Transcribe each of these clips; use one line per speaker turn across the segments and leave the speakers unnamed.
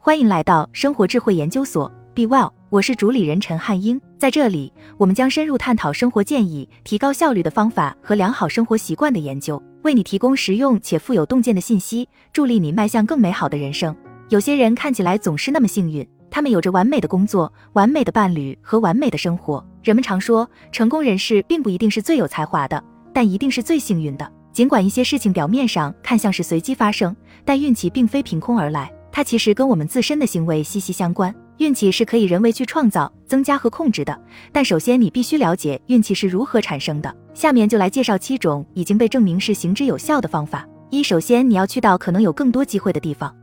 欢迎来到生活智慧研究所，Be Well，我是主理人陈汉英。在这里，我们将深入探讨生活建议、提高效率的方法和良好生活习惯的研究，为你提供实用且富有洞见的信息，助力你迈向更美好的人生。有些人看起来总是那么幸运，他们有着完美的工作、完美的伴侣和完美的生活。人们常说，成功人士并不一定是最有才华的，但一定是最幸运的。尽管一些事情表面上看像是随机发生，但运气并非凭空而来，它其实跟我们自身的行为息息相关。运气是可以人为去创造、增加和控制的，但首先你必须了解运气是如何产生的。下面就来介绍七种已经被证明是行之有效的方法。一，首先你要去到可能有更多机会的地方。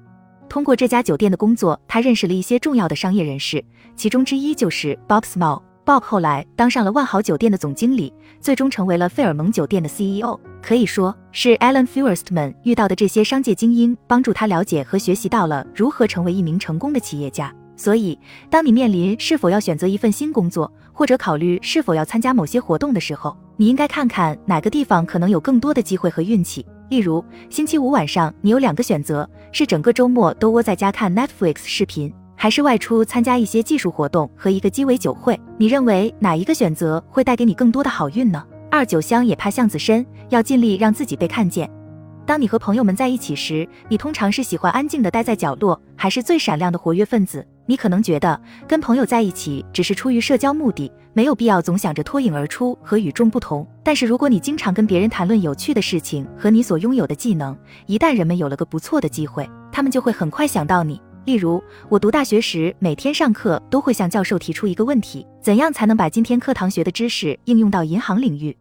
通过这家酒店的工作，他认识了一些重要的商业人士，其中之一就是 Bob Small。Bob 后来当上了万豪酒店的总经理，最终成为了费尔蒙酒店的 CEO。可以说是 Alan Fuerstman 遇到的这些商界精英，帮助他了解和学习到了如何成为一名成功的企业家。所以，当你面临是否要选择一份新工作，或者考虑是否要参加某些活动的时候，你应该看看哪个地方可能有更多的机会和运气。例如，星期五晚上你有两个选择：是整个周末都窝在家看 Netflix 视频。还是外出参加一些技术活动和一个鸡尾酒会，你认为哪一个选择会带给你更多的好运呢？二酒香也怕巷子深，要尽力让自己被看见。当你和朋友们在一起时，你通常是喜欢安静的待在角落，还是最闪亮的活跃分子？你可能觉得跟朋友在一起只是出于社交目的，没有必要总想着脱颖而出和与众不同。但是如果你经常跟别人谈论有趣的事情和你所拥有的技能，一旦人们有了个不错的机会，他们就会很快想到你。例如，我读大学时，每天上课都会向教授提出一个问题：怎样才能把今天课堂学的知识应用到银行领域？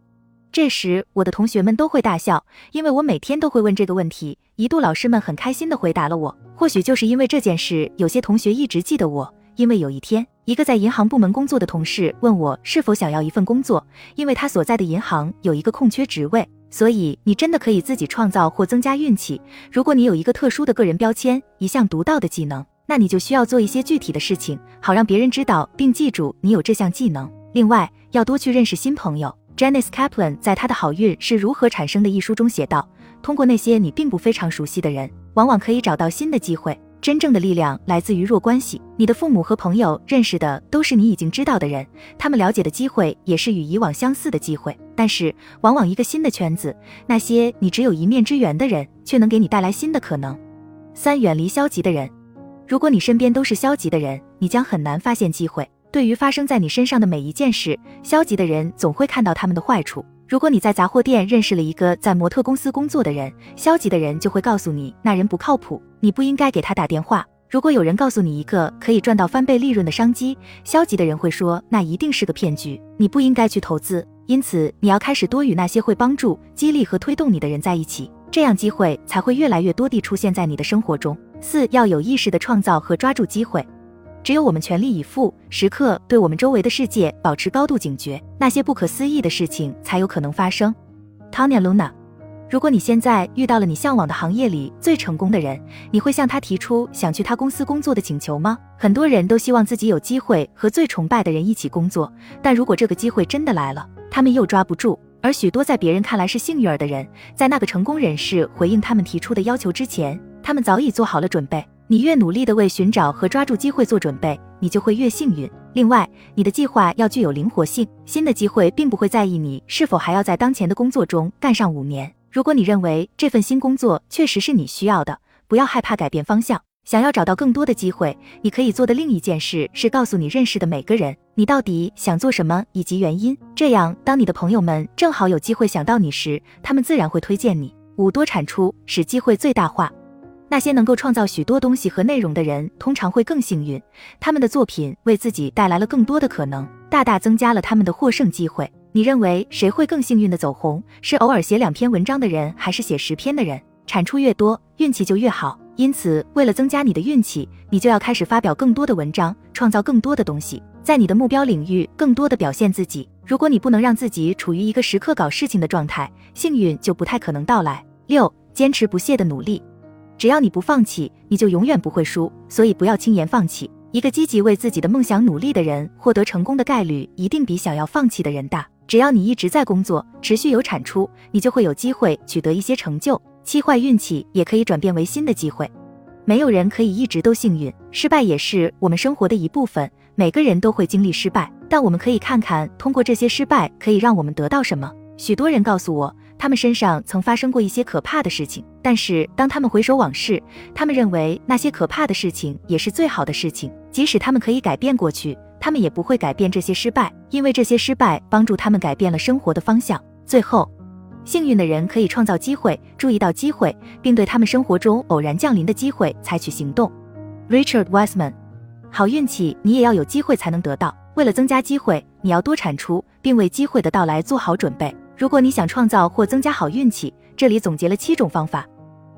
这时，我的同学们都会大笑，因为我每天都会问这个问题。一度，老师们很开心地回答了我。或许就是因为这件事，有些同学一直记得我。因为有一天，一个在银行部门工作的同事问我是否想要一份工作，因为他所在的银行有一个空缺职位。所以，你真的可以自己创造或增加运气。如果你有一个特殊的个人标签，一项独到的技能，那你就需要做一些具体的事情，好让别人知道并记住你有这项技能。另外，要多去认识新朋友。Janice Kaplan 在他的《好运是如何产生的》一书中写道：“通过那些你并不非常熟悉的人，往往可以找到新的机会。真正的力量来自于弱关系。你的父母和朋友认识的都是你已经知道的人，他们了解的机会也是与以往相似的机会。”但是，往往一个新的圈子，那些你只有一面之缘的人，却能给你带来新的可能。三、远离消极的人。如果你身边都是消极的人，你将很难发现机会。对于发生在你身上的每一件事，消极的人总会看到他们的坏处。如果你在杂货店认识了一个在模特公司工作的人，消极的人就会告诉你那人不靠谱，你不应该给他打电话。如果有人告诉你一个可以赚到翻倍利润的商机，消极的人会说那一定是个骗局，你不应该去投资。因此，你要开始多与那些会帮助、激励和推动你的人在一起，这样机会才会越来越多地出现在你的生活中。四要有意识地创造和抓住机会，只有我们全力以赴，时刻对我们周围的世界保持高度警觉，那些不可思议的事情才有可能发生。Tanya Luna。如果你现在遇到了你向往的行业里最成功的人，你会向他提出想去他公司工作的请求吗？很多人都希望自己有机会和最崇拜的人一起工作，但如果这个机会真的来了，他们又抓不住。而许多在别人看来是幸运儿的人，在那个成功人士回应他们提出的要求之前，他们早已做好了准备。你越努力地为寻找和抓住机会做准备，你就会越幸运。另外，你的计划要具有灵活性，新的机会并不会在意你是否还要在当前的工作中干上五年。如果你认为这份新工作确实是你需要的，不要害怕改变方向。想要找到更多的机会，你可以做的另一件事是告诉你认识的每个人，你到底想做什么以及原因。这样，当你的朋友们正好有机会想到你时，他们自然会推荐你。五多产出，使机会最大化。那些能够创造许多东西和内容的人，通常会更幸运。他们的作品为自己带来了更多的可能，大大增加了他们的获胜机会。你认为谁会更幸运的走红？是偶尔写两篇文章的人，还是写十篇的人？产出越多，运气就越好。因此，为了增加你的运气，你就要开始发表更多的文章，创造更多的东西，在你的目标领域更多的表现自己。如果你不能让自己处于一个时刻搞事情的状态，幸运就不太可能到来。六，坚持不懈的努力，只要你不放弃，你就永远不会输。所以不要轻言放弃。一个积极为自己的梦想努力的人，获得成功的概率一定比想要放弃的人大。只要你一直在工作，持续有产出，你就会有机会取得一些成就。气坏运气也可以转变为新的机会。没有人可以一直都幸运，失败也是我们生活的一部分。每个人都会经历失败，但我们可以看看，通过这些失败可以让我们得到什么。许多人告诉我，他们身上曾发生过一些可怕的事情，但是当他们回首往事，他们认为那些可怕的事情也是最好的事情。即使他们可以改变过去，他们也不会改变这些失败，因为这些失败帮助他们改变了生活的方向。最后，幸运的人可以创造机会，注意到机会，并对他们生活中偶然降临的机会采取行动。Richard Wiseman。好运气，你也要有机会才能得到。为了增加机会，你要多产出，并为机会的到来做好准备。如果你想创造或增加好运气，这里总结了七种方法。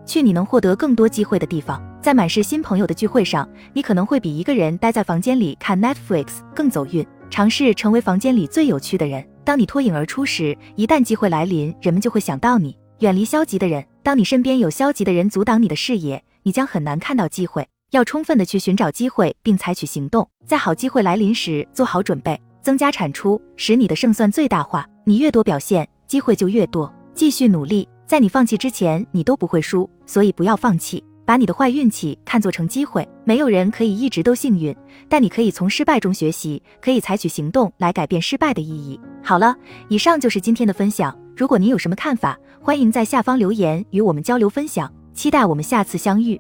去你能获得更多机会的地方。在满是新朋友的聚会上，你可能会比一个人待在房间里看 Netflix 更走运。尝试成为房间里最有趣的人。当你脱颖而出时，一旦机会来临，人们就会想到你。远离消极的人。当你身边有消极的人阻挡你的视野，你将很难看到机会。要充分的去寻找机会，并采取行动，在好机会来临时做好准备，增加产出，使你的胜算最大化。你越多表现，机会就越多。继续努力，在你放弃之前，你都不会输，所以不要放弃。把你的坏运气看作成机会。没有人可以一直都幸运，但你可以从失败中学习，可以采取行动来改变失败的意义。好了，以上就是今天的分享。如果您有什么看法，欢迎在下方留言与我们交流分享。期待我们下次相遇。